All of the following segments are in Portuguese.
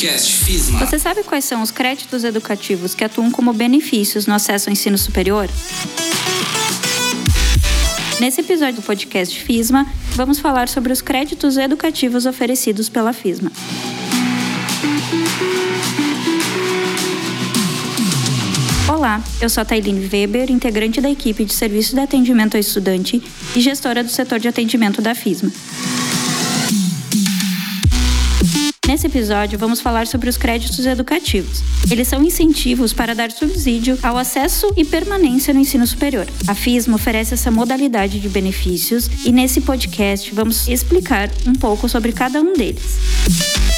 Podcast FISMA. Você sabe quais são os créditos educativos que atuam como benefícios no acesso ao ensino superior? Nesse episódio do podcast FISMA, vamos falar sobre os créditos educativos oferecidos pela FISMA. Olá, eu sou a Tailine Weber, integrante da equipe de Serviço de Atendimento ao Estudante e gestora do setor de atendimento da FISMA. Nesse episódio, vamos falar sobre os créditos educativos. Eles são incentivos para dar subsídio ao acesso e permanência no ensino superior. A FISMA oferece essa modalidade de benefícios e nesse podcast vamos explicar um pouco sobre cada um deles.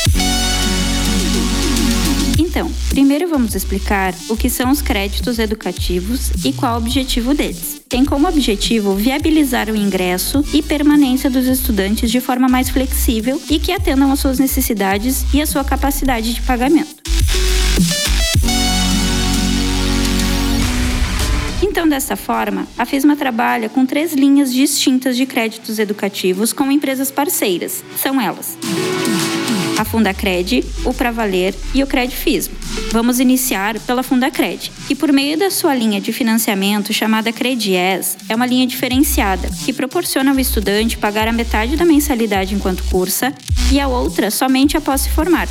Então, primeiro vamos explicar o que são os créditos educativos e qual o objetivo deles. Tem como objetivo viabilizar o ingresso e permanência dos estudantes de forma mais flexível e que atendam às suas necessidades e à sua capacidade de pagamento. Então, dessa forma, a FISMA trabalha com três linhas distintas de créditos educativos com empresas parceiras. São elas: a Fundacred, o Pravaler e o Credfismo. Vamos iniciar pela Fundacred, que por meio da sua linha de financiamento chamada Credies, é uma linha diferenciada, que proporciona ao estudante pagar a metade da mensalidade enquanto cursa e a outra somente após se formar,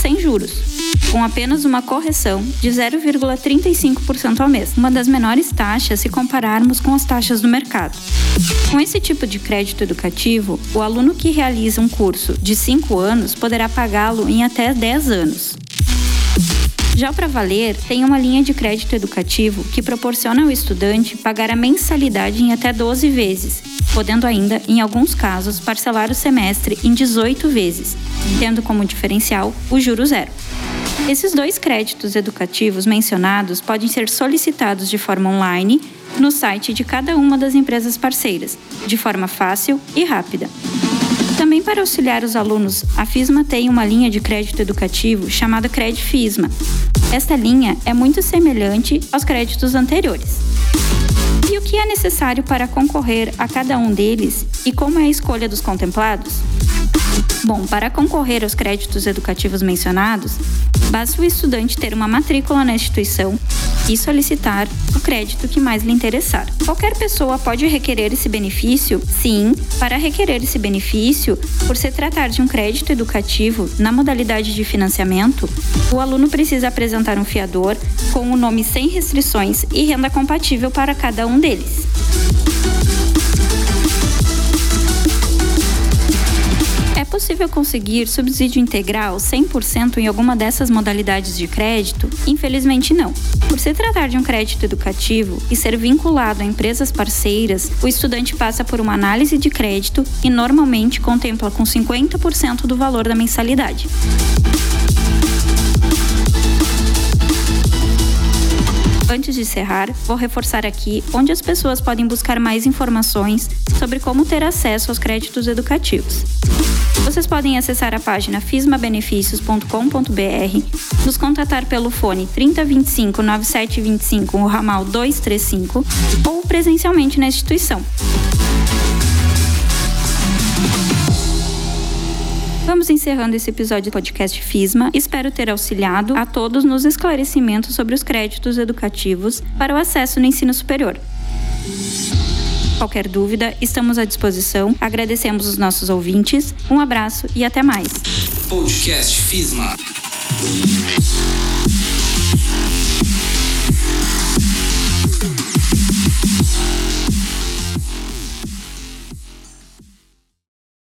sem juros, com apenas uma correção de 0,35% ao mês, uma das menores taxas se compararmos com as taxas do mercado. Com esse tipo de crédito educativo, o aluno que realiza um curso de 5 anos poderá pagá-lo em até 10 anos. Já o Pravaler tem uma linha de crédito educativo que proporciona ao estudante pagar a mensalidade em até 12 vezes, podendo ainda, em alguns casos, parcelar o semestre em 18 vezes, tendo como diferencial o juro zero. Esses dois créditos educativos mencionados podem ser solicitados de forma online no site de cada uma das empresas parceiras, de forma fácil e rápida. Também para auxiliar os alunos, a FISMA tem uma linha de crédito educativo chamada CredFisma. Esta linha é muito semelhante aos créditos anteriores. E o que é necessário para concorrer a cada um deles e como é a escolha dos contemplados? Bom, para concorrer aos créditos educativos mencionados, basta o estudante ter uma matrícula na instituição e solicitar o crédito que mais lhe interessar. Qualquer pessoa pode requerer esse benefício? Sim, para requerer esse benefício, por se tratar de um crédito educativo na modalidade de financiamento, o aluno precisa apresentar um fiador com o nome sem restrições e renda compatível para cada um deles. Possível conseguir subsídio integral 100% em alguma dessas modalidades de crédito? Infelizmente não. Por se tratar de um crédito educativo e ser vinculado a empresas parceiras, o estudante passa por uma análise de crédito e normalmente contempla com 50% do valor da mensalidade. Antes de encerrar, vou reforçar aqui onde as pessoas podem buscar mais informações sobre como ter acesso aos créditos educativos. Vocês podem acessar a página fismabenefícios.com.br, nos contatar pelo fone 3025 9725, o ramal 235, ou presencialmente na instituição. Encerrando esse episódio do podcast FISMA. Espero ter auxiliado a todos nos esclarecimentos sobre os créditos educativos para o acesso no ensino superior. Qualquer dúvida, estamos à disposição. Agradecemos os nossos ouvintes. Um abraço e até mais. Podcast FISMA.